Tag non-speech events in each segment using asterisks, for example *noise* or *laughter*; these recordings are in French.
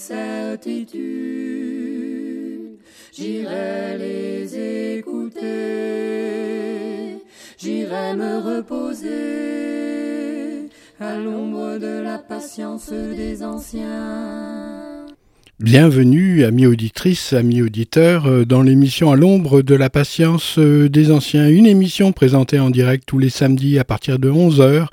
Certitudes, j'irai les écouter, j'irai me reposer à l'ombre de la patience des anciens. Bienvenue, amis auditrices, amis auditeurs, euh, dans l'émission À l'ombre de la patience euh, des anciens, une émission présentée en direct tous les samedis à partir de 11h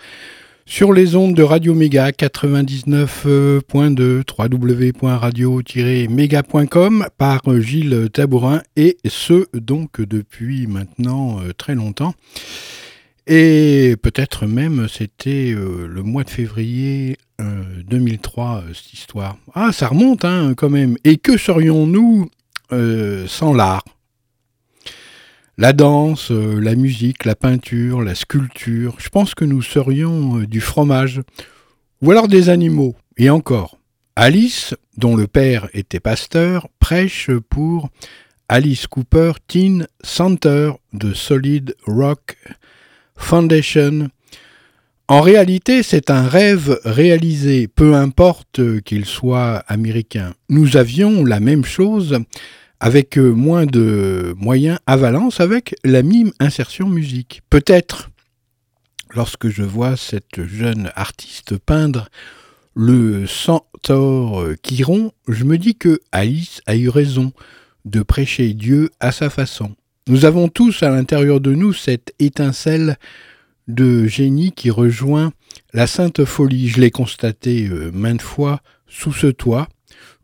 sur les ondes de Radio Méga 99.2 www.radio-méga.com par Gilles Tabourin et ce donc depuis maintenant euh, très longtemps. Et peut-être même c'était euh, le mois de février euh, 2003, euh, cette histoire. Ah, ça remonte hein, quand même. Et que serions-nous euh, sans l'art? La danse, euh, la musique, la peinture, la sculpture. Je pense que nous serions euh, du fromage. Ou alors des animaux. Et encore. Alice, dont le père était pasteur, prêche pour Alice Cooper Teen Center de Solid Rock Foundation. En réalité, c'est un rêve réalisé, peu importe qu'il soit américain. Nous avions la même chose avec euh, moins de moyens à Valence avec la mime insertion musique. Peut-être, lorsque je vois cette jeune artiste peindre le centaure Chiron, je me dis que Alice a eu raison de prêcher Dieu à sa façon. Nous avons tous à l'intérieur de nous cette étincelle de génie qui rejoint la sainte folie. Je l'ai constaté euh, maintes fois sous ce toit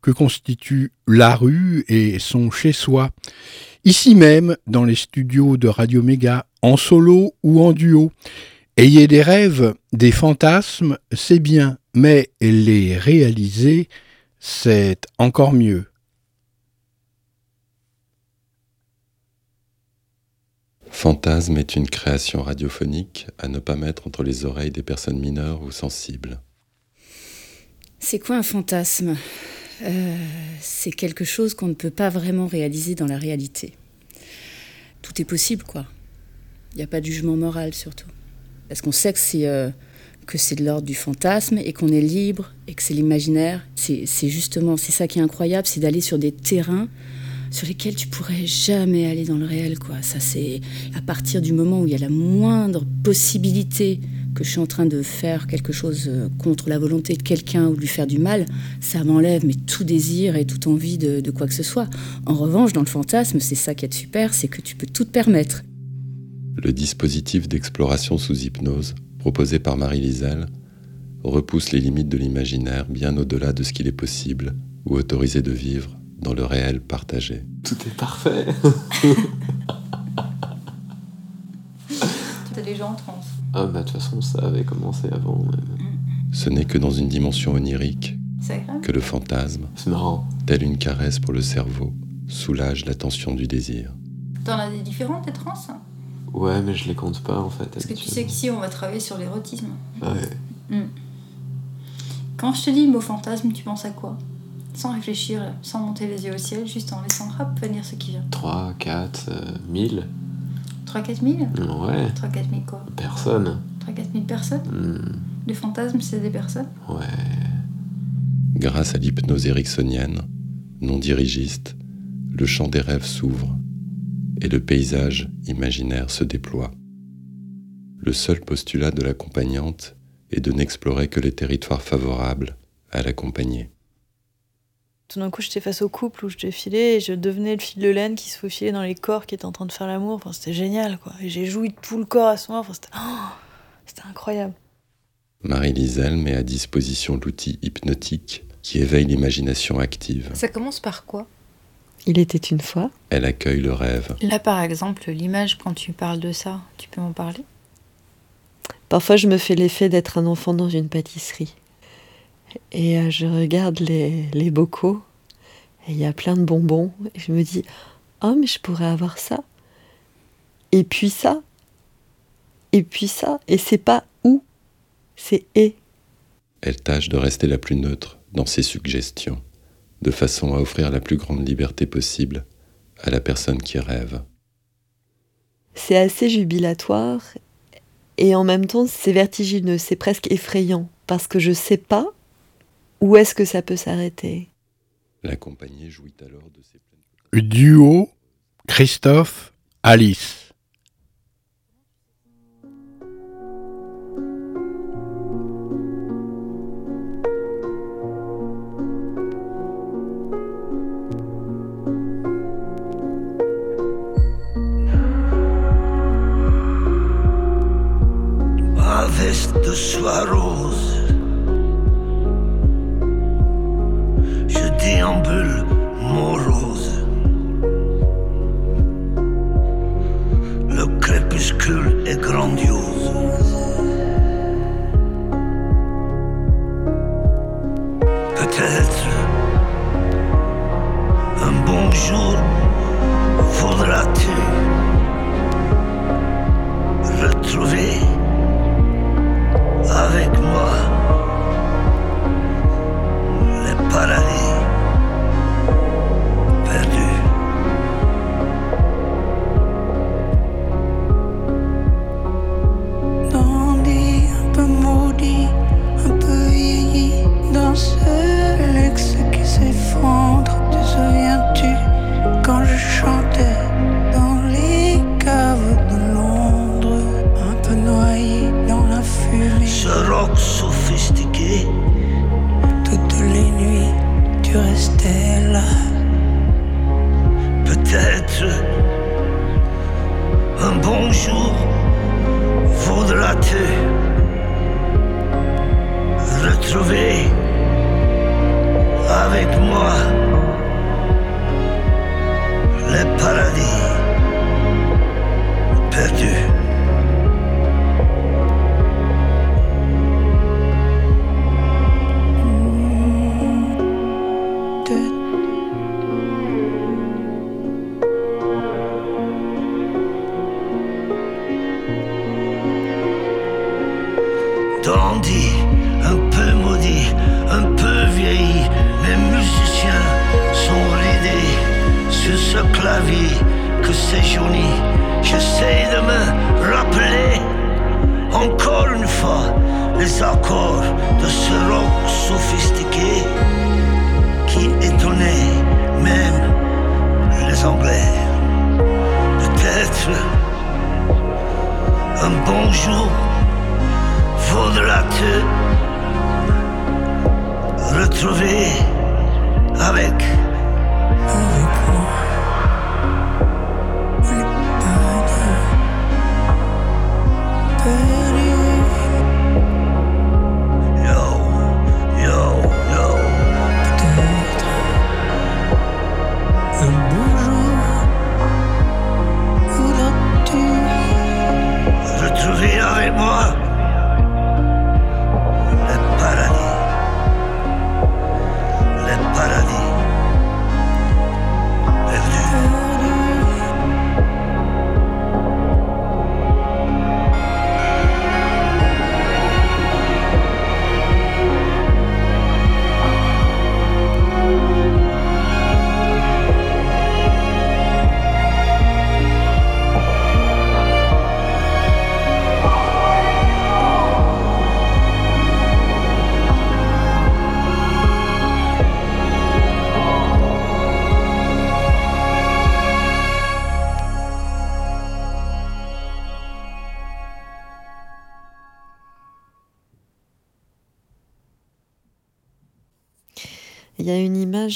que constitue la rue et son chez-soi. Ici même, dans les studios de Radio Méga, en solo ou en duo. Ayez des rêves, des fantasmes, c'est bien, mais les réaliser, c'est encore mieux. Fantasme est une création radiophonique à ne pas mettre entre les oreilles des personnes mineures ou sensibles. C'est quoi un fantasme? Euh, C'est quelque chose qu'on ne peut pas vraiment réaliser dans la réalité. Tout est possible, quoi. Il n'y a pas de jugement moral, surtout. Parce qu'on sait que c'est euh, de l'ordre du fantasme et qu'on est libre et que c'est l'imaginaire. C'est c'est justement, c'est ça qui est incroyable, c'est d'aller sur des terrains sur lesquels tu pourrais jamais aller dans le réel, quoi. Ça, c'est à partir du moment où il y a la moindre possibilité que je suis en train de faire quelque chose euh, contre la volonté de quelqu'un ou de lui faire du mal, ça m'enlève mais tout désir et toute envie de, de quoi que ce soit. En revanche, dans le fantasme, c'est ça qui est super, c'est que tu peux tout te permettre. Le dispositif d'exploration sous hypnose proposé par Marie Lisel repousse les limites de l'imaginaire bien au-delà de ce qu'il est possible ou autorisé de vivre dans le réel partagé. Tout est parfait. *laughs* T'as des gens en transe. Ah bah de toute façon ça avait commencé avant. euh, Ce n'est que dans une dimension onirique que le fantasme, tel une caresse pour le cerveau, soulage la tension du désir. T'en as des différentes, des trans Ouais mais je les compte pas en fait. Parce que tu sais qu'ici, on va travailler sur l'érotisme. Ouais. Quand je te dis le mot fantasme, tu penses à quoi? Sans réfléchir, sans monter les yeux au ciel, juste en laissant hop, venir ce qui vient. 3, 4, euh, 1000 3-4 000 Ouais. 3-4 000 quoi Personne. 3-4 000 personnes Hmm, Les fantasmes, c'est des personnes Ouais. Grâce à l'hypnose ericksonienne, non dirigiste, le champ des rêves s'ouvre et le paysage imaginaire se déploie. Le seul postulat de l'accompagnante et de n'explorer que les territoires favorables à l'accompagner. Tout d'un coup, j'étais face au couple où je défilais et je devenais le fil de laine qui se faufilait dans les corps qui étaient en train de faire l'amour. Enfin, c'était génial, quoi. Et j'ai joui tout le corps à ce moment. Enfin, c'était, oh, c'était incroyable. Marie Lisel met à disposition l'outil hypnotique qui éveille l'imagination active. Ça commence par quoi? Il était une fois. Elle accueille le rêve. Là, par exemple, l'image, quand tu parles de ça, tu peux m'en parler? Parfois, je me fais l'effet d'être un enfant dans une pâtisserie. Et euh, je regarde les, les bocaux, et il y a plein de bonbons, et je me dis, oh, mais je pourrais avoir ça. Et puis ça. Et puis ça. Et c'est pas où, c'est et. Elle tâche de rester la plus neutre dans ses suggestions, de façon à offrir la plus grande liberté possible à la personne qui rêve. C'est assez jubilatoire et en même temps c'est vertigineux, c'est presque effrayant parce que je sais pas où est-ce que ça peut s'arrêter? L'accompagné jouit alors de ses Duo Christophe Alice.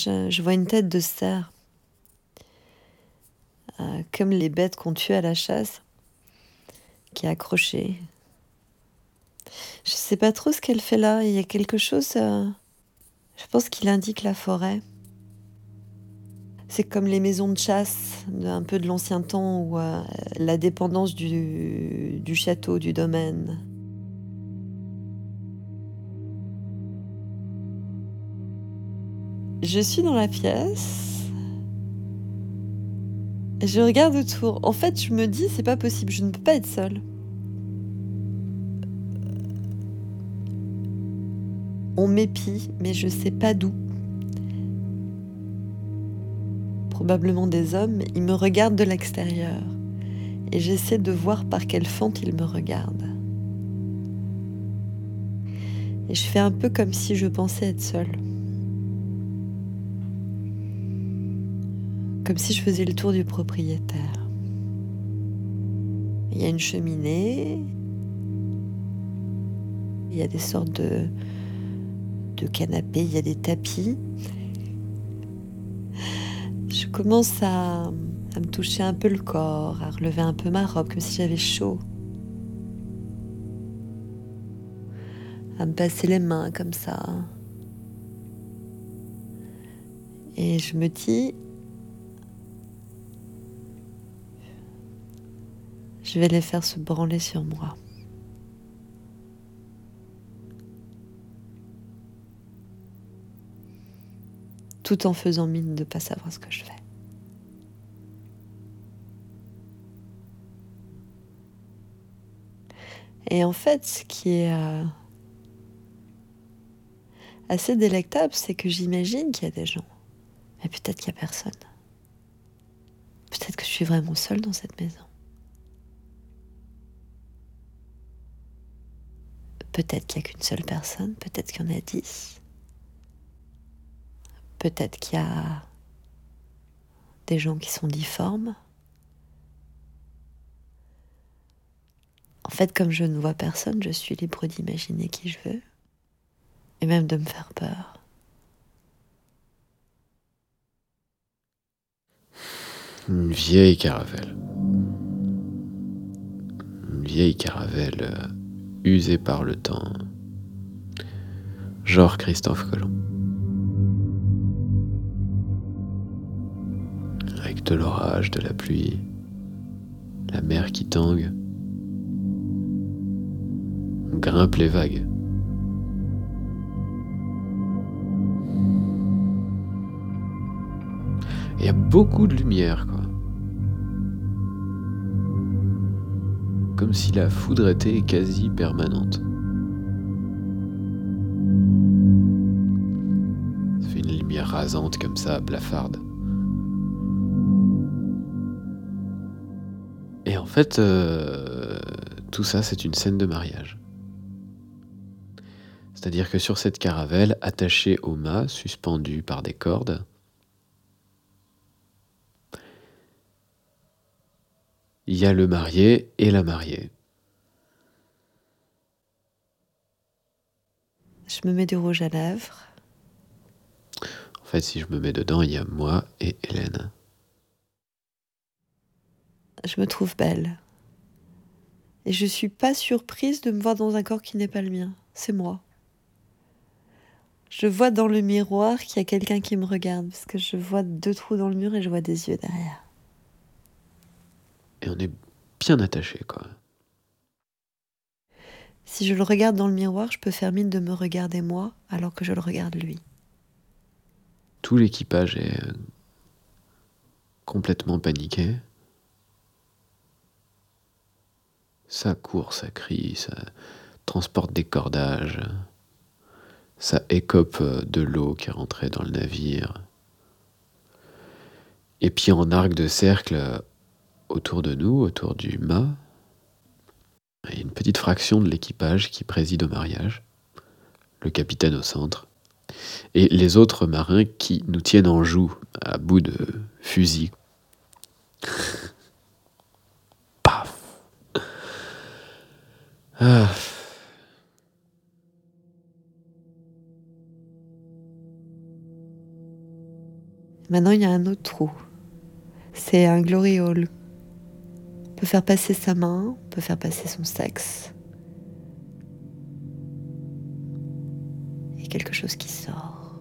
Je vois une tête de cerf, euh, comme les bêtes qu'on tue à la chasse, qui est accrochée. Je sais pas trop ce qu'elle fait là. Il y a quelque chose. euh, je pense qu'il indique la forêt. C'est comme les maisons de chasse, un peu de l'ancien temps, ou euh, la dépendance du, du château, du domaine. Je suis dans la pièce. Je regarde autour. En fait, je me dis, c'est pas possible, je ne peux pas être seule. On m'épie, mais je sais pas d'où. Probablement des hommes, ils me regardent de l'extérieur. Et j'essaie de voir par quelle fente ils me regardent. Et je fais un peu comme si je pensais être seule. Comme si je faisais le tour du propriétaire. Il y a une cheminée. Il y a des sortes de, canapés, il y a des tapis. Je commence à, à me toucher un peu le corps, à relever un peu ma robe, comme si j'avais chaud. À me passer les mains comme ça. Et je me dis, je vais les faire se branler sur moi. Tout en faisant mine de ne pas savoir ce que je fais. Et en fait, ce qui est euh, assez délectable, c'est que j'imagine qu'il y a des gens. Mais peut-être qu'il n'y a personne. Peut-être que je suis vraiment seule dans cette maison. Peut-être qu'il n'y a qu'une seule personne, peut-être qu'il y en a dix. Peut-être qu'il y a des gens qui sont difformes. En fait, comme je ne vois personne, je suis libre d'imaginer qui je veux. Et même de me faire peur. Une vieille caravelle. Une vieille caravelle usée par le temps. Genre Christophe Colomb. Avec de l'orage, de la pluie, la mer qui tangue. On grimpe les vagues. Il y a beaucoup de lumière, quoi. Comme si la foudre était quasi permanente. Ça fait une lumière rasante comme ça, blafarde. Et en fait, euh, tout ça, c'est une scène de mariage. C'est-à-dire que sur cette caravelle, attachée au mât, suspendue par des cordes, il y a le marié et la mariée. Je me mets du rouge à lèvres. En fait, si je me mets dedans, il y a moi et Hélène. Je me trouve belle. Et je suis pas surprise de me voir dans un corps qui n'est pas le mien. C'est moi. Je vois dans le miroir qu'il y a quelqu'un qui me regarde, parce que je vois deux trous dans le mur et je vois des yeux derrière. Et on est bien attachés, quoi. Si je le regarde dans le miroir, je peux faire mine de me regarder moi alors que je le regarde lui. Tout l'équipage est euh, complètement paniqué. Ça court, ça crie, ça transporte des cordages. Ça écope euh, de l'eau qui est rentrée dans le navire. Et puis en arc de cercle, euh, autour de nous, autour du mât, il y a une petite fraction de l'équipage qui préside au mariage, le capitaine au centre, et les autres marins qui nous tiennent en joue à bout de fusil. *laughs* Paf Ah. Maintenant, il y a un autre trou. C'est un glory hole. Peut faire passer sa main, peut faire passer son sexe. Et quelque chose qui sort.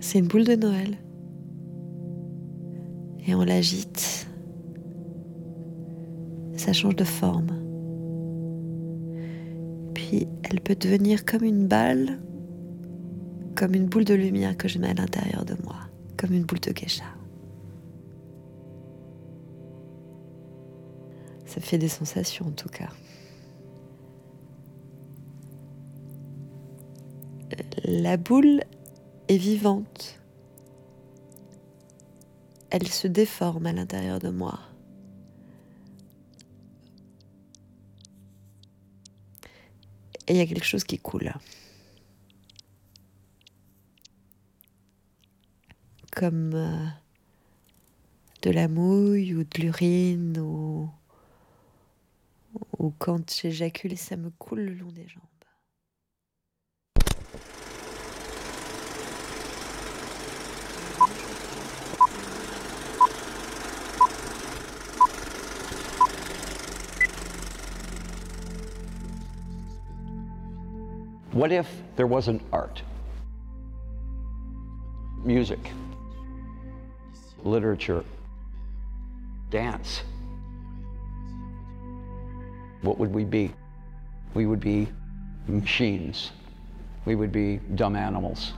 C'est une boule de Noël. Et on l'agite. Ça change de forme. Puis elle peut devenir comme une balle, comme une boule de lumière que je mets à l'intérieur de moi, comme une boule de geisha. Ça fait des sensations en tout cas. La boule est vivante. Elle se déforme à l'intérieur de moi. Et il y a quelque chose qui coule. Comme euh, de la mouille ou de l'urine ou, ou quand j'éjacule ça me coule le long des jambes. What if there wasn't art? Music, literature, dance. What would we be? We would be machines. We would be dumb animals.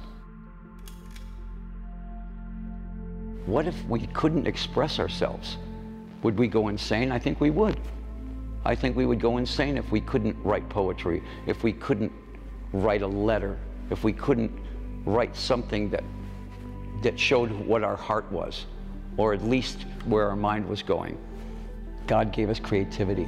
What if we couldn't express ourselves? Would we go insane? I think we would. I think we would go insane if we couldn't write poetry, if we couldn't write a letter, if we couldn't write something that, that showed what our heart was, or at least where our mind was going. God gave us creativity.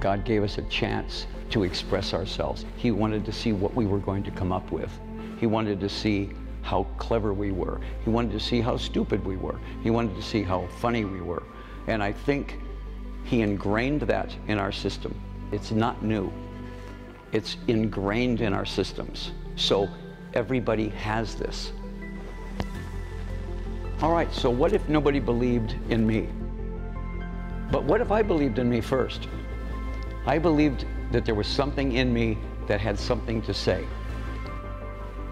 God gave us a chance to express ourselves. He wanted to see what we were going to come up with. He wanted to see how clever we were. He wanted to see how stupid we were. He wanted to see how funny we were. And I think he ingrained that in our system. It's not new. It's ingrained in our systems. So everybody has this. All right, so what if nobody believed in me? But what if I believed in me first? I believed that there was something in me that had something to say.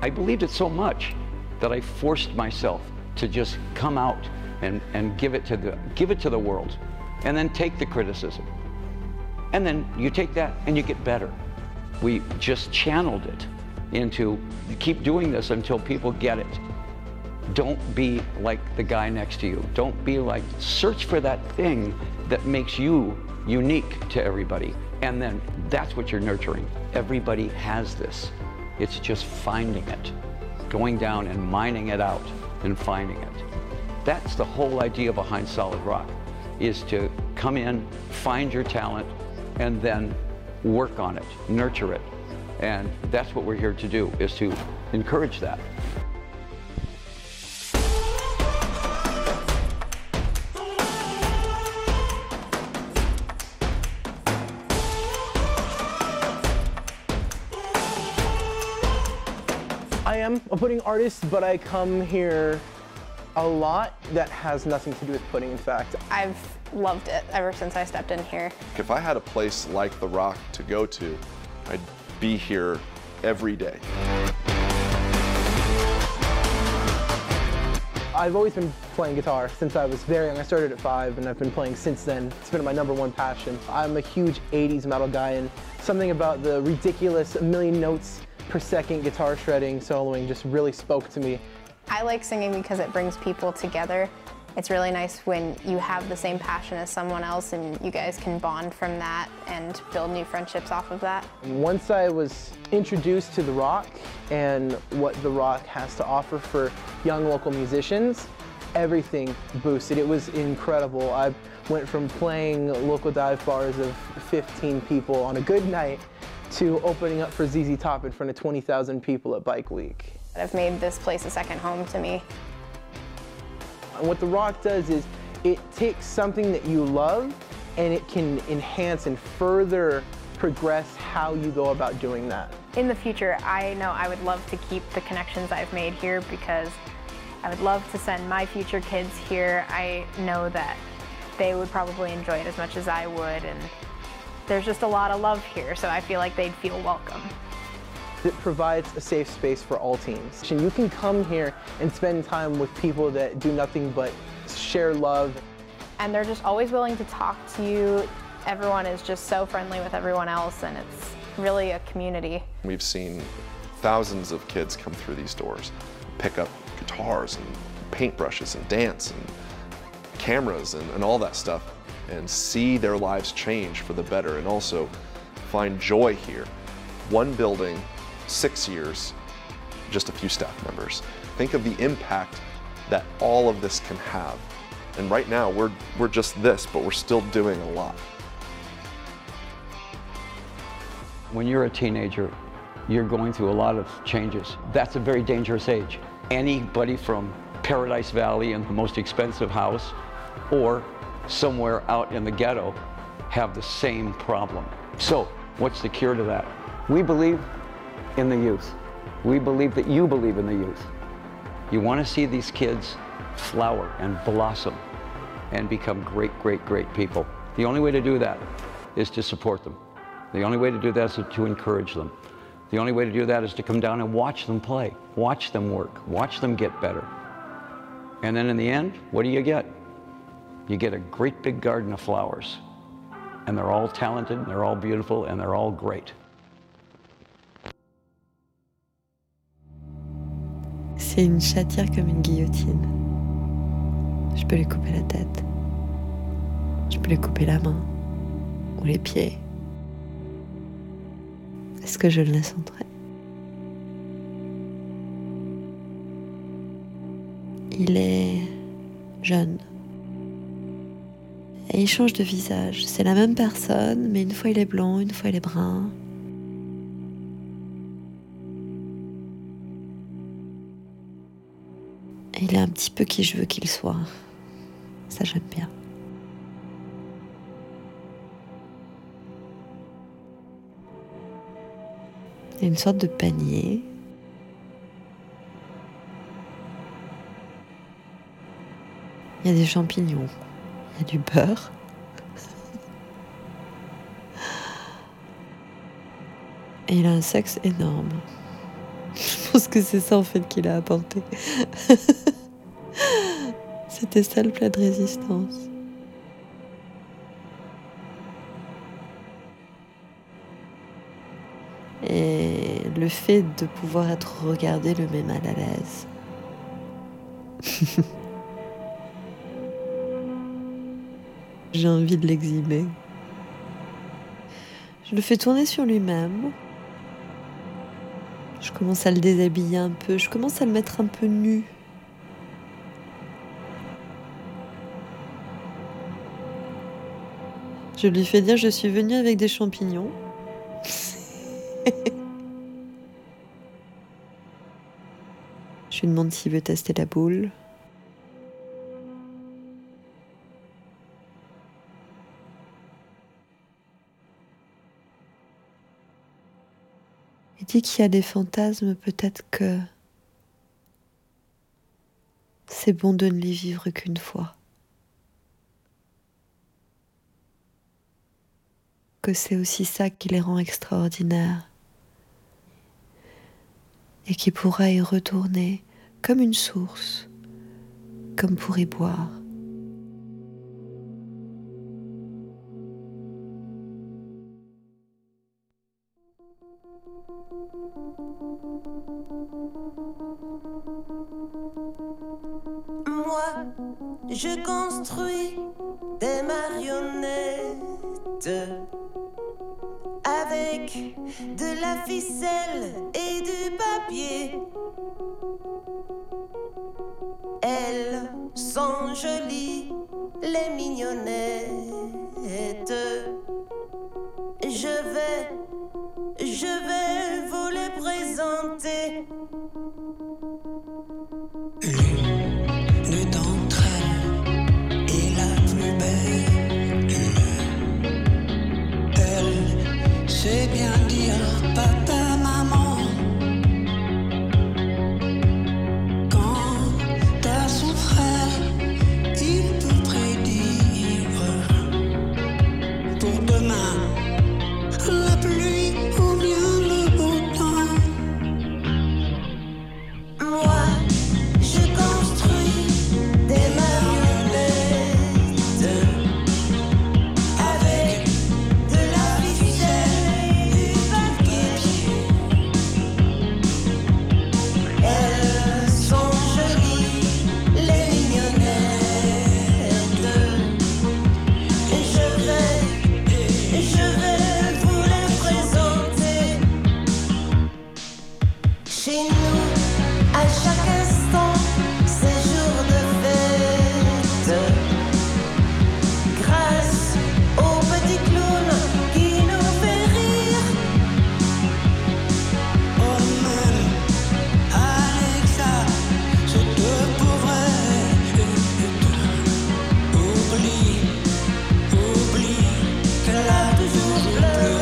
I believed it so much that I forced myself to just come out and, and give, it to the, give it to the world and then take the criticism. And then you take that and you get better. We just channeled it into keep doing this until people get it. Don't be like the guy next to you. Don't be like, search for that thing that makes you unique to everybody. And then that's what you're nurturing. Everybody has this. It's just finding it, going down and mining it out and finding it. That's the whole idea behind Solid Rock, is to come in, find your talent, and then work on it, nurture it. And that's what we're here to do, is to encourage that. I am a pudding artist, but I come here a lot that has nothing to do with pudding, in fact. I've loved it ever since I stepped in here. If I had a place like The Rock to go to, I'd be here every day. I've always been playing guitar since I was very young. I started at five and I've been playing since then. It's been my number one passion. I'm a huge 80s metal guy and something about the ridiculous million notes per second guitar shredding, soloing just really spoke to me. I like singing because it brings people together. It's really nice when you have the same passion as someone else and you guys can bond from that and build new friendships off of that. Once I was introduced to The Rock and what The Rock has to offer for young local musicians, everything boosted. It was incredible. I went from playing local dive bars of 15 people on a good night to opening up for ZZ Top in front of 20,000 people at Bike Week. I've made this place a second home to me. And what The Rock does is it takes something that you love and it can enhance and further progress how you go about doing that. In the future, I know I would love to keep the connections I've made here because I would love to send my future kids here. I know that they would probably enjoy it as much as I would, and there's just a lot of love here, so I feel like they'd feel welcome. It provides a safe space for all teens. And you can come here and spend time with people that do nothing but share love. And they're just always willing to talk to you. Everyone is just so friendly with everyone else, and it's really a community. We've seen thousands of kids come through these doors, pick up guitars and paintbrushes and dance and cameras and, and all that stuff and see their lives change for the better and also find joy here. One building, six years, just a few staff members. Think of the impact that all of this can have. And right now, we're, we're just this, but we're still doing a lot. When you're a teenager, you're going through a lot of changes. That's a very dangerous age. Anybody from Paradise Valley in the most expensive house or somewhere out in the ghetto have the same problem. So, what's the cure to that? We believe in the youth. We believe that you believe in the youth. You want to see these kids flower and blossom and become great, great, great people. The only way to do that is to support them. The only way to do that is to encourage them. The only way to do that is to come down and watch them play, watch them work, watch them get better. And then in the end, what do you get? You get a great big garden of flowers. And they're all talented, they're all beautiful, and they're all great. C'est une chatière comme une guillotine. Je peux lui couper la tête. Je peux lui couper la main ou les pieds. Est-ce que je le laisse entrer? Il est jeune. Et il change de visage. C'est la même personne, mais une fois il est blond, une fois il est brun. Et il est un petit peu qui je veux qu'il soit. Ça j'aime bien. Il y a une sorte de panier. Il y a des champignons. A du beurre. Et il a un sexe énorme. Je pense que c'est ça en fait qu'il a apporté. *laughs* C'était ça le plat de résistance. Et le fait de pouvoir être regardé le met mal à l'aise. *laughs* J'ai envie de l'exhiber. Je le fais tourner sur lui-même. Je commence à le déshabiller un peu. Je commence à le mettre un peu nu. Je lui fais dire je suis venue avec des champignons. *laughs* je lui demande s'il veut tester la boule. Dit qu'il y a des fantasmes, peut-être que c'est bon de ne les vivre qu'une fois. Que c'est aussi ça qui les rend extraordinaires. Et qui pourra y retourner comme une source, comme pour y boire. Moi, je construis des marionnettes avec de la ficelle et du papier. blue.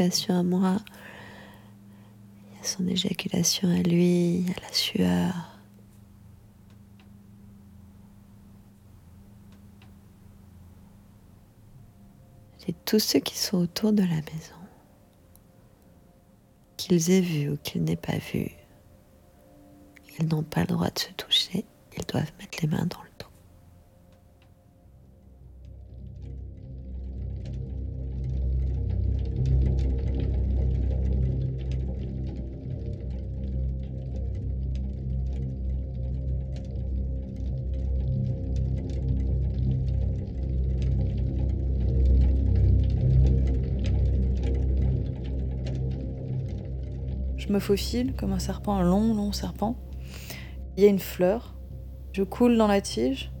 À moi, il y a son éjaculation à lui, il y a la sueur. Et tous ceux qui sont autour de la maison, qu'ils aient vu ou qu'ils n'aient pas vu, ils n'ont pas le droit de se toucher, ils doivent mettre les mains dans le Je me faufile comme un serpent, un long, long serpent. Il y a une fleur. Je coule dans la tige.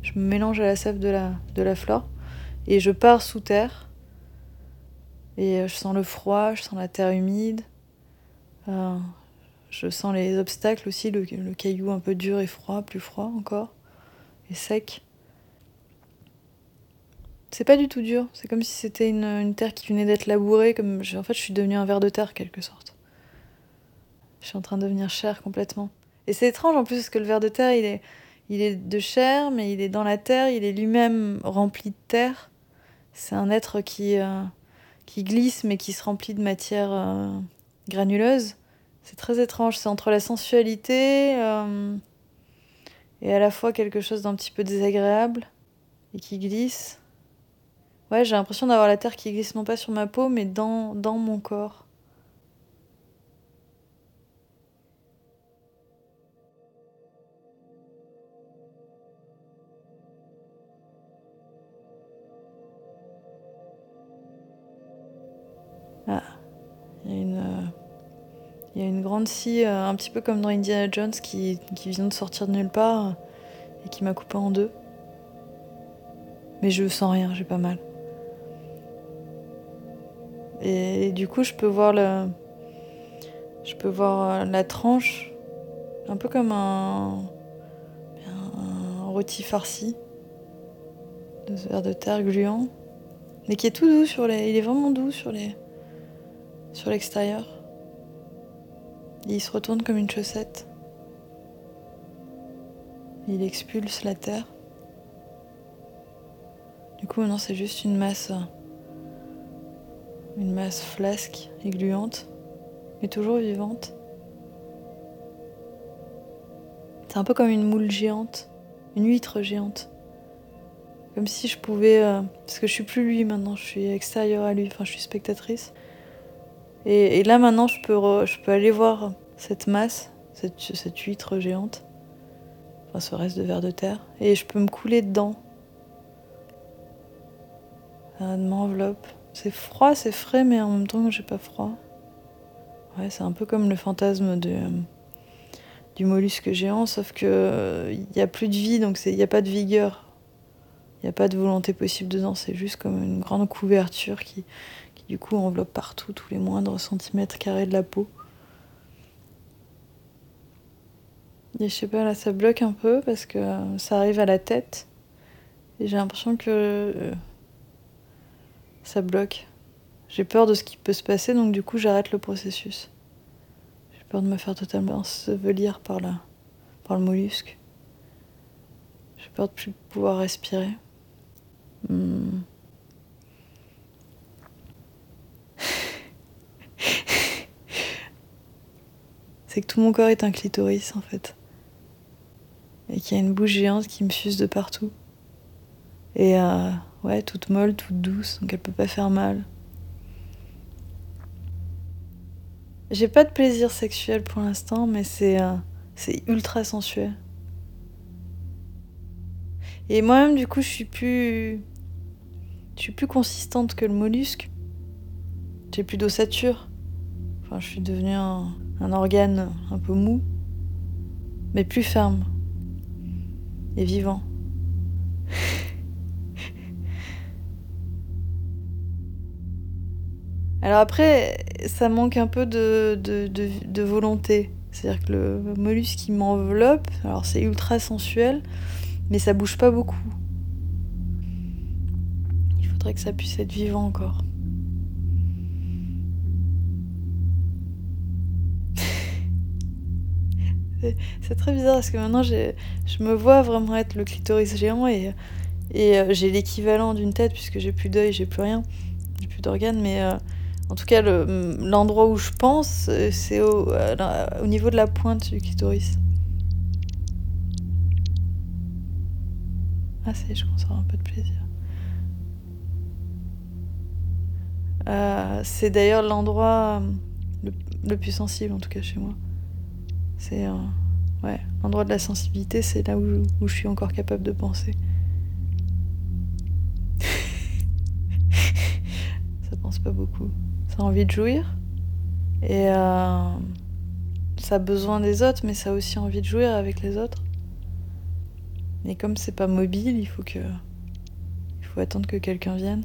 Je me mélange à la sève de la, de fleur. Et je pars sous terre. Et euh, je sens le froid, je sens la terre humide. Euh, je sens les obstacles aussi, le caillou un peu dur et froid, plus froid encore. Et sec. C'est pas du tout dur. C'est comme si c'était une, une terre qui venait d'être labourée. Comme en fait, je suis devenue un ver de terre, quelque sorte. Je suis en train de devenir chair complètement. Et c'est étrange en plus parce que le ver de terre, il est, il est de chair, mais il est dans la terre. Il est lui-même rempli de terre. C'est un être qui, euh, qui glisse, mais qui se remplit de matière euh, granuleuse. C'est très étrange. C'est entre la sensualité euh, et à la fois quelque chose d'un petit peu désagréable et qui glisse. Ouais, j'ai l'impression d'avoir la terre qui glisse non pas sur ma peau, mais dans, dans mon corps. Ah, il y a une, euh, il y a une grande scie, euh, un petit peu comme dans Indiana Jones, qui, qui vient de sortir de nulle part et qui m'a coupé en deux. Mais je sens rien, j'ai pas mal. Et, du coup, je peux voir le, je peux voir euh, la tranche, un peu comme un, un rôti farci de verre de terre gluant, mais qui est tout doux sur les, il est vraiment doux sur les, sur l'extérieur. Il se retourne comme une chaussette. Il expulse la terre. Du coup, maintenant, c'est juste une masse. Euh, Une masse flasque et gluante, mais toujours vivante. C'est un peu comme une moule géante, une huître géante. Comme si je pouvais. euh, parce que je suis plus lui maintenant, je suis extérieure à lui, enfin, je suis spectatrice. Et, là, maintenant, je peux, je aller voir cette masse, cette, huître géante, enfin, ce reste de verre de terre, et je peux me couler dedans. Ça m'enveloppe. C'est froid, c'est frais, mais en même temps, j'ai pas froid. Ouais, c'est un peu comme le fantasme de, euh, du mollusque géant, sauf que il n'y a plus de vie, donc il n'y a pas de vigueur. Il n'y a pas de volonté possible dedans, c'est juste comme une grande couverture qui, qui du coup enveloppe partout, tous les moindres centimètres carrés de la peau. Et je sais pas, là ça bloque un peu parce que euh, ça arrive à la tête. Et j'ai l'impression que euh, ça bloque. J'ai peur de ce qui peut se passer, donc du coup j'arrête le processus. J'ai peur de me faire totalement ensevelir par, la, par le mollusque. J'ai peur de plus pouvoir respirer. Hmm. *laughs* C'est que tout mon corps est un clitoris en fait. Et qu'il y a une bouche géante qui me suce de partout. Et euh, ouais, toute molle, toute douce, donc elle peut pas faire mal. J'ai pas de plaisir sexuel pour l'instant, mais c'est euh, c'est ultra sensuel. Et moi-même, du coup, je suis plus. Je suis plus consistante que le mollusque. J'ai plus d'ossature. Enfin, je suis devenue un, un organe un peu mou, mais plus ferme et vivant. *laughs* Alors après, ça manque un peu de, de, de- volonté. C'est-à-dire que le mollusque qui m'enveloppe, alors c'est ultra sensuel, mais ça bouge pas beaucoup. Il faudrait que ça puisse être vivant encore. *laughs* C'est- très bizarre parce que maintenant je me vois vraiment être le clitoris géant et, et euh, j'ai l'équivalent d'une tête puisque j'ai plus d'œil, j'ai plus rien, j'ai plus d'organes, mais euh, en tout cas le- l'endroit où je pense euh, c'est la- au niveau de la pointe du clitoris. Ah c'est, je commence un peu de plaisir. Euh, c'est d'ailleurs l'endroit euh, le, plus sensible en tout cas chez moi. C'est euh, ouais, l'endroit de la sensibilité, c'est là où, où je suis encore capable de penser. *laughs* ça pense pas beaucoup. Envie de jouir et euh, ça a besoin des autres, mais ça a aussi envie de jouir avec les autres. Et comme c'est pas mobile, il faut que il faut attendre que quelqu'un vienne.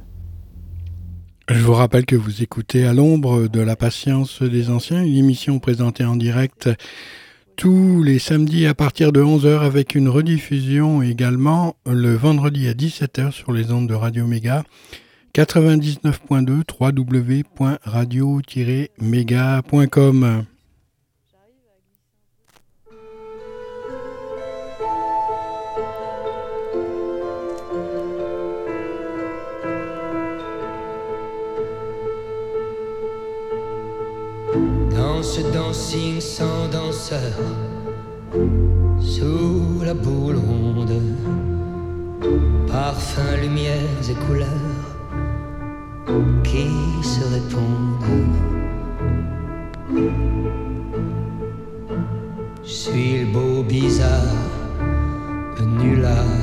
Je vous rappelle que vous écoutez à l'ombre de la patience des anciens, une émission présentée en direct tous les samedis à partir de 11h avec une rediffusion également le vendredi à 17h sur les ondes de Radio Méga 99.2 www.radio-méga.com. Dans ce dancing sans danseur, sous la boule ronde, parfums, lumières et couleurs qui se répondent. Je suis le beau bizarre, venu là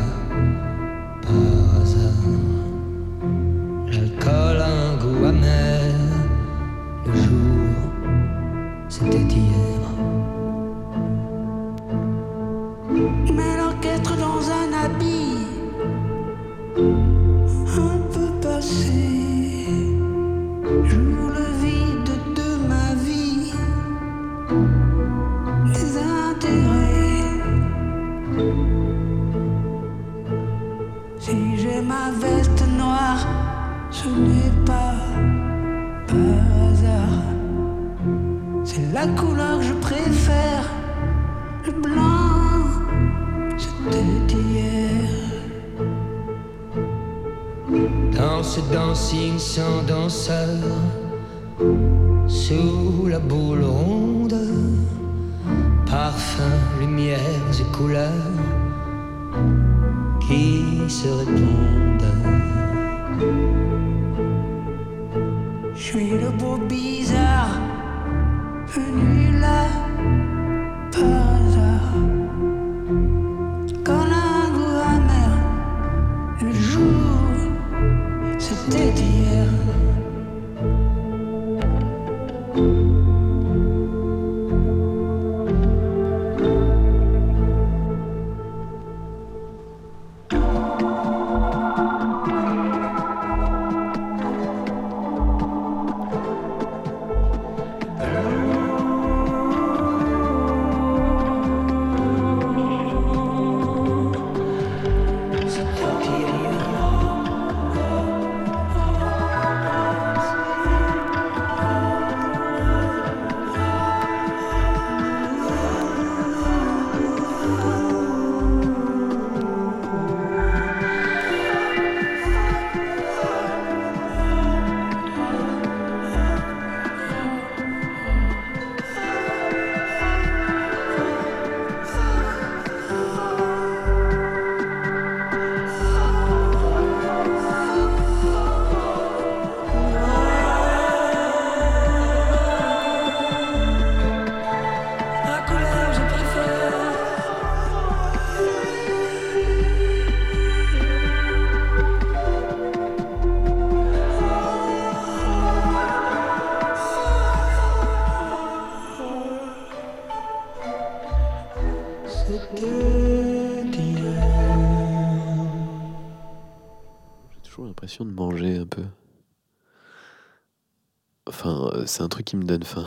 c'est un truc qui me donne faim.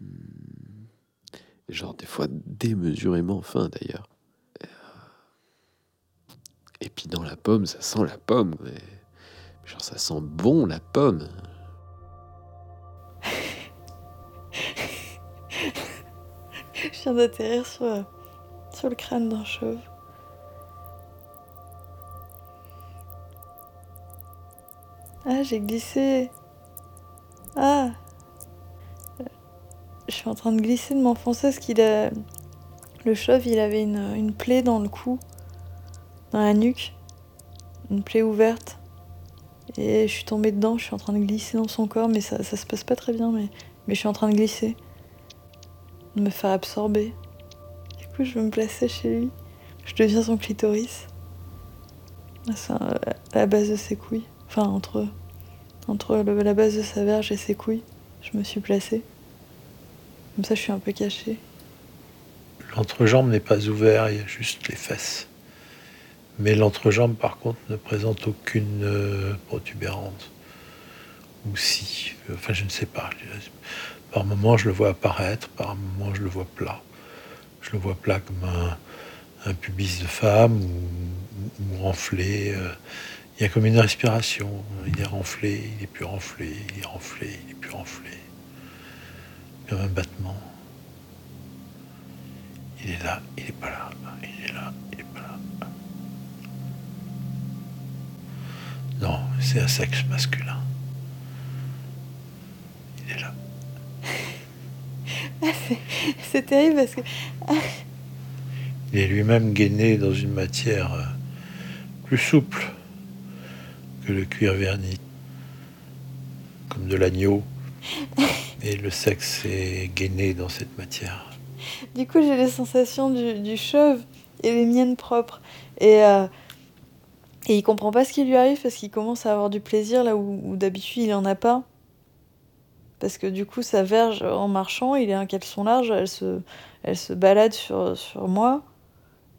*laughs* Genre des fois démesurément faim d'ailleurs. Et, euh, Et puis dans la pomme, ça sent la pomme. mais Genre ça sent bon la pomme. *laughs* Je viens d'atterrir sur, sur le crâne d'un chauve. Ah, j'ai glissé. Ah. Je suis en train de glisser, de m'enfoncer parce qu'il a. Le chauve, il avait une, plaie dans le cou, dans la nuque. Une plaie ouverte. Et je suis tombée dedans, je suis en train de glisser dans son corps, mais ça, se passe pas très bien, mais, je suis en train de glisser. De me faire absorber. Du coup, je veux me placer chez lui. Je deviens son clitoris. C'est à la base de ses couilles. Enfin, entre, entre la base de sa verge et ses couilles, je me suis placée. Comme ça, je suis un peu cachée. L'entrejambe n'est pas ouvert, il y a juste les fesses. Mais l'entrejambe, par contre, ne présente aucune euh, protubérance. Ou si, enfin je ne sais pas. Par moment, je le vois apparaître, par moment, je le vois plat. Je le vois plat comme un, pubis de femme ou, renflé. Il y a comme une respiration. Il est renflé, il est plus renflé, il est renflé, il est plus renflé. Comme un battement. Il est là, il est pas là, il est là, il est pas là. Non, c'est un sexe masculin. Il est là. Ah, c'est- c'est terrible parce que. ah, Il est lui-même gainé dans une matière euh, plus souple que le cuir verni, comme de l'agneau. *laughs* Et le sexe est gainé dans cette matière. Du coup, j'ai les sensations du, du chauve et les miennes propres. Et, euh, et il comprend pas ce qui lui arrive parce qu'il commence à avoir du plaisir là où, où d'habitude il en a pas. Parce que du coup, sa verge, en marchant, il est un caleçon large, elle se, elle se balade sur, sur moi.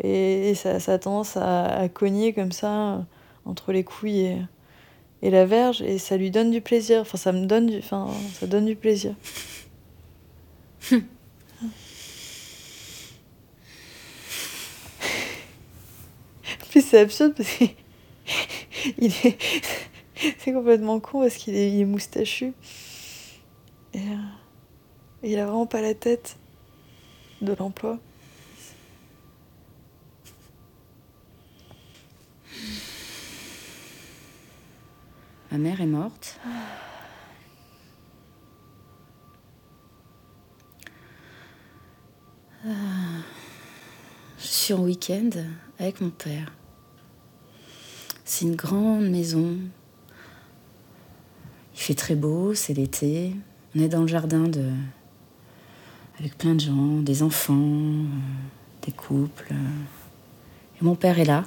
Et, et ça, ça a tendance à, à cogner comme ça entre les couilles et, et la verge. Et ça lui donne du plaisir. Enfin, ça me donne du, enfin, ça donne du plaisir. *laughs* Puis c'est absurde parce qu'il *laughs* il est. *laughs* C'est complètement con parce qu'il est, il est moustachu. Et euh, il a vraiment pas la tête de l'emploi. Ma mère est morte. Je suis en week-end avec mon père. C'est une grande maison. Il fait très beau, c'est l'été. On est dans le jardin de... avec plein de gens, des enfants, euh, des couples. Et mon père est là.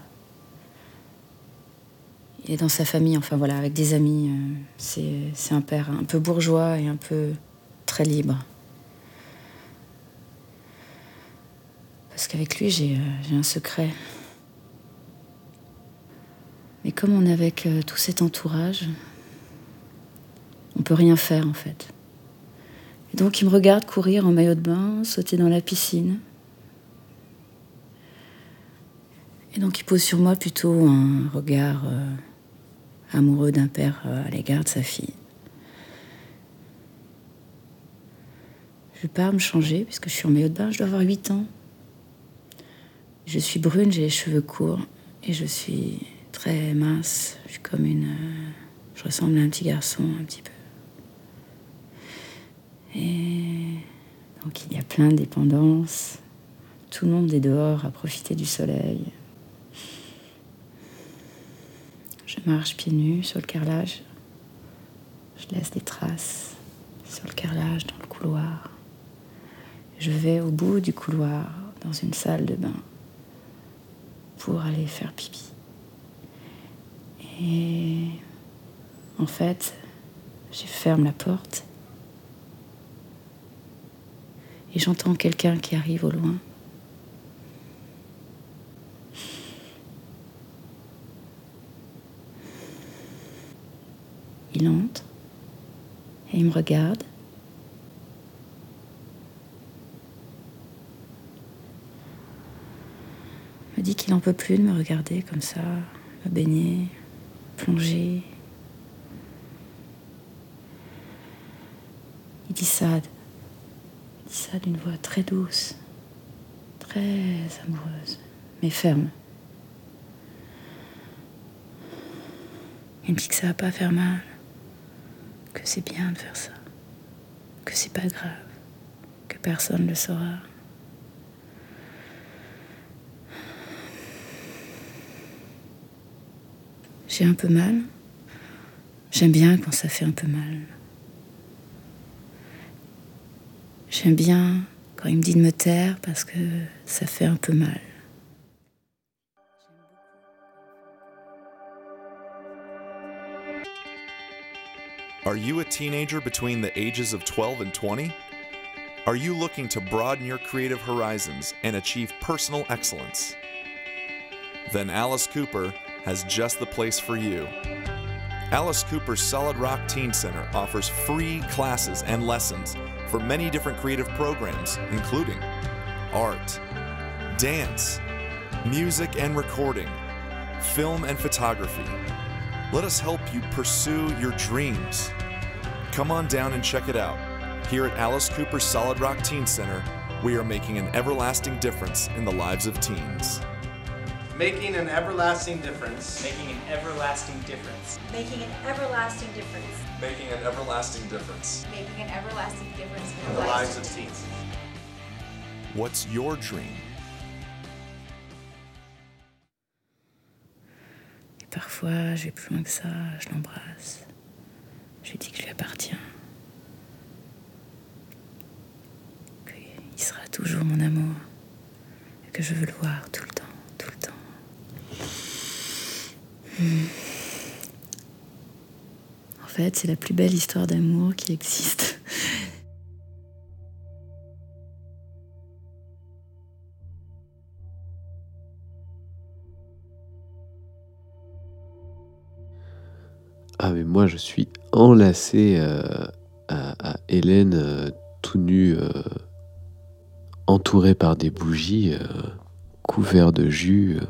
Est dans sa famille, enfin voilà, avec des amis. euh, C'est un père un peu bourgeois et un peu très libre. Parce qu'avec lui, j'ai euh, un secret. Mais comme on est avec euh, tout cet entourage, on peut rien faire en fait. Et donc il me regarde courir en maillot de bain, sauter dans la piscine. Et donc il pose sur moi plutôt un regard amoureux d'un père euh, à l'égard de sa fille. Je pars me changer, puisque je suis en maillot de bain, je dois avoir 8 ans. Je suis brune, j'ai les cheveux courts et je suis très mince. Je suis comme une. euh, je ressemble à un petit garçon un petit peu. Et donc il y a plein de dépendances. Tout le monde est dehors à profiter du soleil. Je marche pieds nus sur le carrelage. Je laisse des traces sur le carrelage dans le couloir. Je vais au bout du couloir dans une salle de bain pour aller faire pipi. Et en fait, je ferme la porte et j'entends quelqu'un qui arrive au loin. Il entre et il me regarde. me dit qu'il n'en peut plus de me regarder comme ça, me baigner, plonger. Il dit ça, il dit ça d'une voix très douce, très amoureuse, mais ferme. Il me dit que ça va pas faire mal, que c'est bien de faire ça, que c'est pas grave, que personne ne le saura. J'ai un peu mal. J'aime bien quand ça fait un peu mal. J'aime bien quand il me dit de me taire parce que ça fait un peu mal. Are you a teenager between the ages of 12 and 20? Are you looking to broaden your creative horizons and achieve personal excellence? Then Alice Cooper has just the place for you. Alice Cooper's Solid Rock Teen Center offers free classes and lessons for many different creative programs, including art, dance, music and recording, film and photography. Let us help you pursue your dreams. Come on down and check it out. Here at Alice Cooper's Solid Rock Teen Center, we are making an everlasting difference in the lives of teens. Making an everlasting difference. Making an everlasting difference. Making an everlasting difference. Making an everlasting difference Making an everlasting difference In the lives of teens. What's your dream? Parfois, je vais plus loin que ça, je l'embrasse. Je lui dis que je lui appartiens. Qu'il sera toujours mon amour. Et que je veux le voir tout le temps, tout le temps. Hmm. En fait, c'est la plus belle histoire d'amour qui existe. Ah mais moi je suis enlacé euh, à, Hélène euh, tout nu, euh, entouré par des bougies, couvert de jus.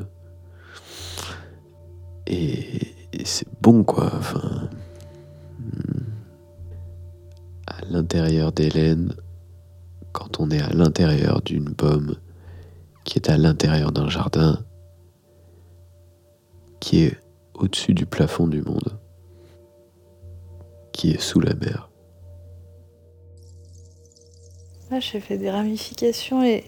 et, et c'est bon quoi. Enfin, hmm. à l'intérieur d'Hélène, quand on est à l'intérieur d'une pomme qui est à l'intérieur d'un jardin qui est au-dessus du plafond du monde, est sous la mer. Là, j'ai fait des ramifications et,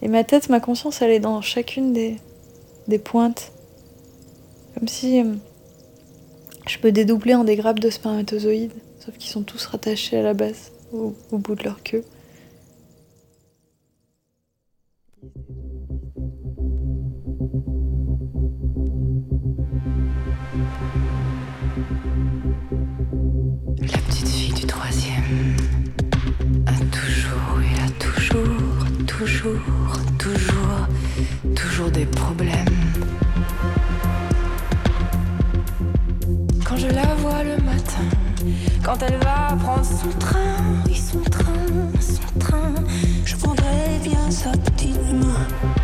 ma tête, ma conscience, elle est dans chacune des, pointes. Comme si euh, je peux dédoubler en des grappes de spermatozoïdes, sauf qu'ils sont tous rattachés à la base, au bout de leur queue. Quand je la vois le matin, quand elle va prendre son train, oui son train, son train, je voudrais bien sa petite main.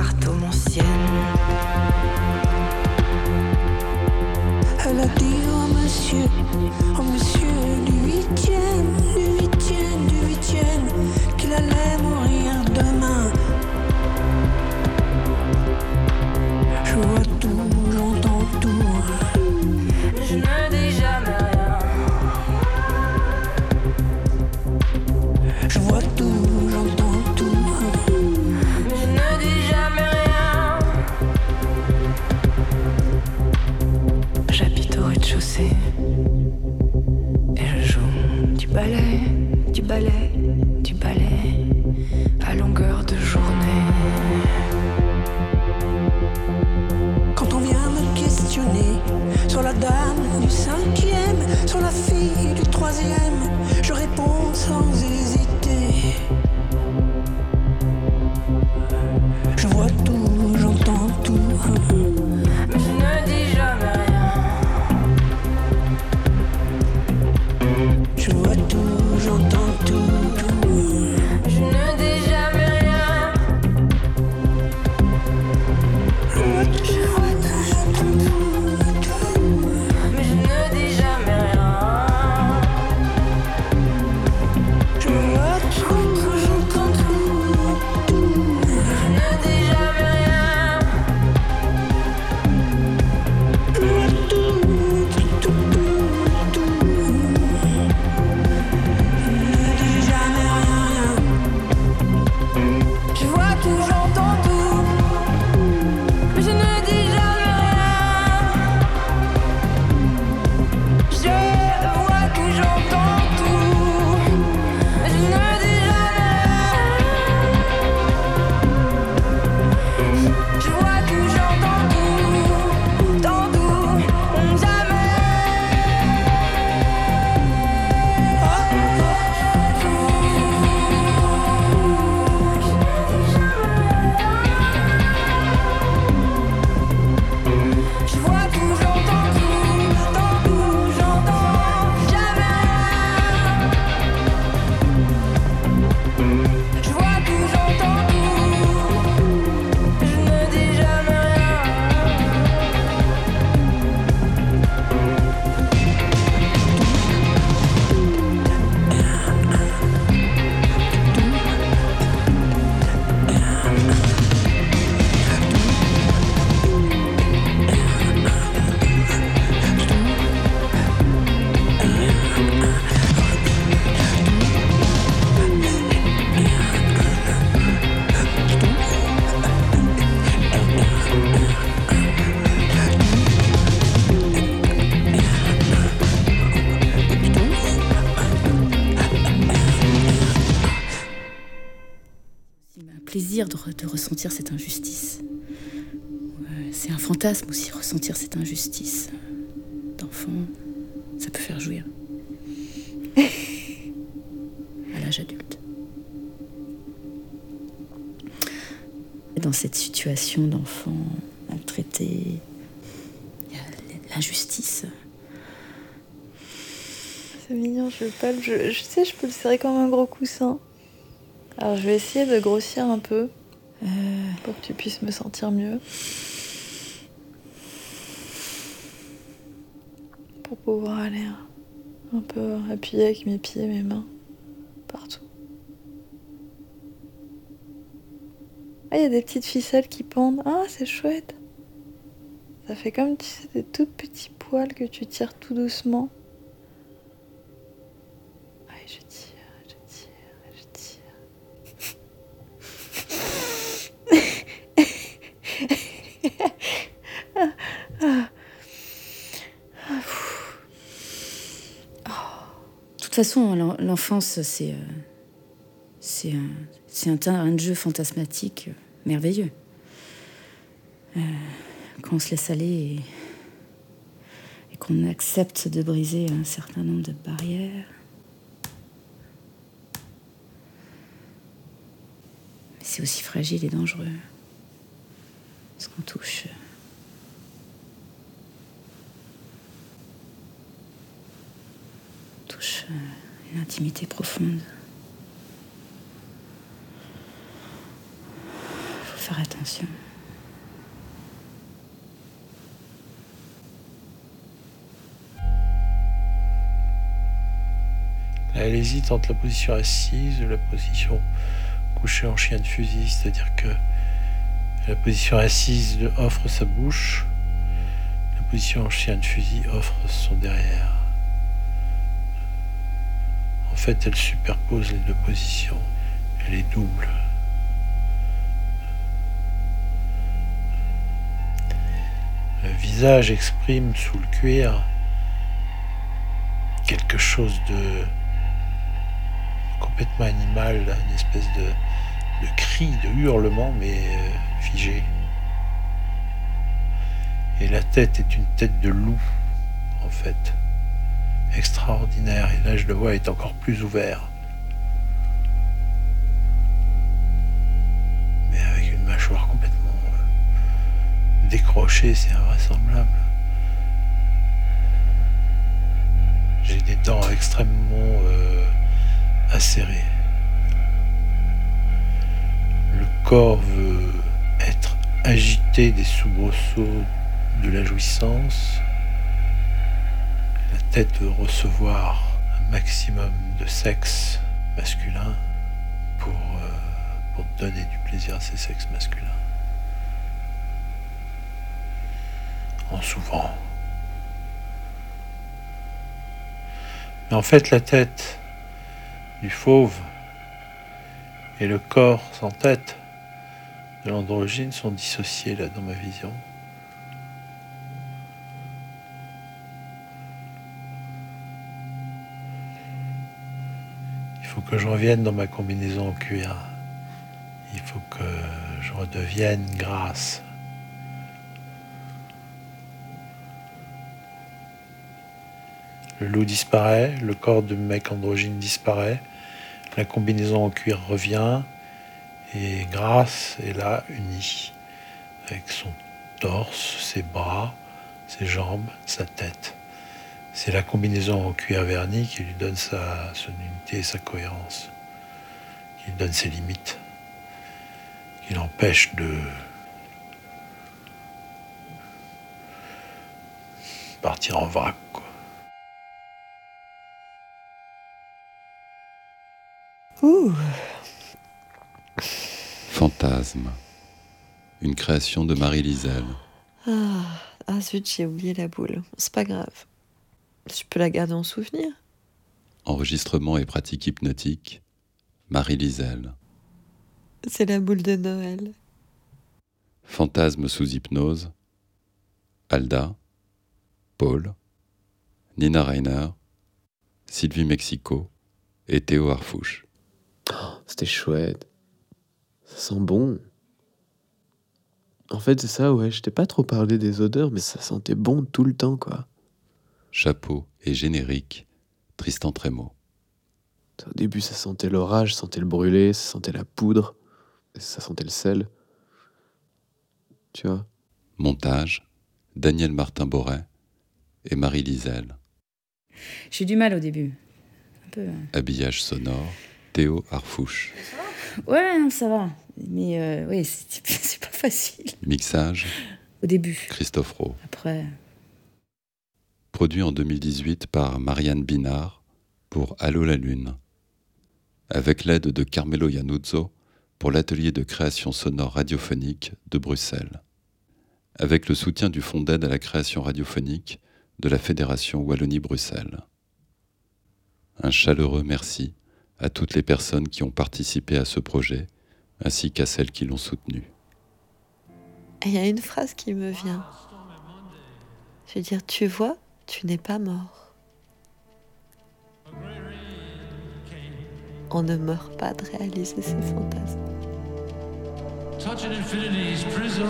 carte au monde. Ressentir cette injustice. C'est un fantasme aussi, ressentir cette injustice. D'enfant, ça peut faire jouir. *laughs* à l'âge adulte. Dans cette situation d'enfant maltraité, il y a l'injustice. C'est mignon, je le palpe. Je, je sais, je peux le serrer comme un gros coussin. Alors je vais essayer de grossir un peu pour que tu puisses me sentir mieux. Pour pouvoir aller un- peu appuyer avec mes pieds, mes mains, partout. Ah, il y a des petites ficelles qui pendent. Ah, c'est chouette. Ça fait comme tu sais, des tout petits poils que tu tires tout doucement. De toute façon, l'en- l'enfance, c'est euh, un, jeu fantasmatique euh, merveilleux. Euh, quand on se laisse aller et, et qu'on accepte de briser un certain nombre de barrières. C'est aussi fragile et dangereux. Qu'on touche. touche euh, une intimité profonde. Faut faire attention. Elle hésite entre la position assise ou la position couchée en chien de fusil, c'est-à-dire que la position assise offre sa bouche, la position en chien de fusil offre son derrière. En fait, elle superpose les deux positions, elle est double. Le visage exprime sous le cuir quelque chose de complètement animal, une espèce de, cri, de hurlement, mais euh, figé. Et la tête est une tête de loup, en fait. Extraordinaire. Et là, je le vois, est encore plus ouvert. Mais avec une mâchoire complètement euh, décrochée, c'est invraisemblable. J'ai des dents extrêmement euh, acérées. Le corps veut agité des soubresauts de la jouissance. La tête veut recevoir un maximum de sexe masculin pour, euh, pour donner du plaisir à ces sexes masculins. En souvent. Mais en fait, la tête du fauve et le corps sans tête de l'androgyne sont dissociés là dans ma vision. Il faut que je revienne dans ma combinaison en cuir. Il faut que je redevienne grasse. Le loup disparaît, le corps de mec androgyne disparaît, la combinaison en cuir revient, et Grâce est là, unie, avec son torse, ses bras, ses jambes, sa tête. C'est la combinaison en cuir verni qui lui donne sa, son unité et sa cohérence, qui lui donne ses limites, qui l'empêche de partir en vrac. Ouh. Fantasme. Une création de Marie Lisel. Ah, ah zut, j'ai oublié la boule. C'est pas grave. Je peux la garder en souvenir. Enregistrement et pratique hypnotique. Marie Lisel. C'est la boule de Noël. Fantasme sous hypnose. Alda. Paul. Nina Reiner. Sylvie Mexico. Et Théo Harfouche. C'était chouette. Ça sent bon. En fait, c'est ça, ouais. Je t'ai pas trop parlé des odeurs, mais ça sentait bon tout le temps, quoi. Chapeau et générique, Tristan Trémo. Au début, ça sentait l'orage, ça sentait le brûlé, ça sentait la poudre, ça sentait le sel. Tu vois Montage, Daniel Martin Boret et Marie Lisel. J'ai du mal au début. Un peu. euh. Habillage sonore, Théo Arfouche. Ouais, non, ça va. Mais euh, oui, c'est *laughs* c'est pas facile. Mixage, Au début. Christophe Rowe. Après. Produit en 2018 par Marianne Binard pour Allô la Lune. Avec l'aide de Carmelo Iannuzzo pour l'atelier de création sonore radiophonique de Bruxelles. Avec le soutien du Fonds d'aide à la création radiophonique de la Fédération Wallonie-Bruxelles. Un chaleureux merci à toutes les personnes qui ont participé à ce projet, ainsi qu'à celles qui l'ont soutenu. Et il y a une phrase qui me vient. Je veux dire, tu vois, tu n'es pas mort. On ne meurt pas de réaliser ses fantasmes. Touching infinity's prison.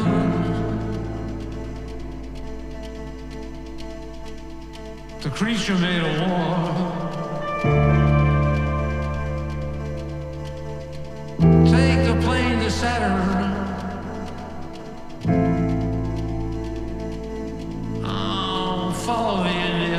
The creature made a war. Saturn. Oh, follow the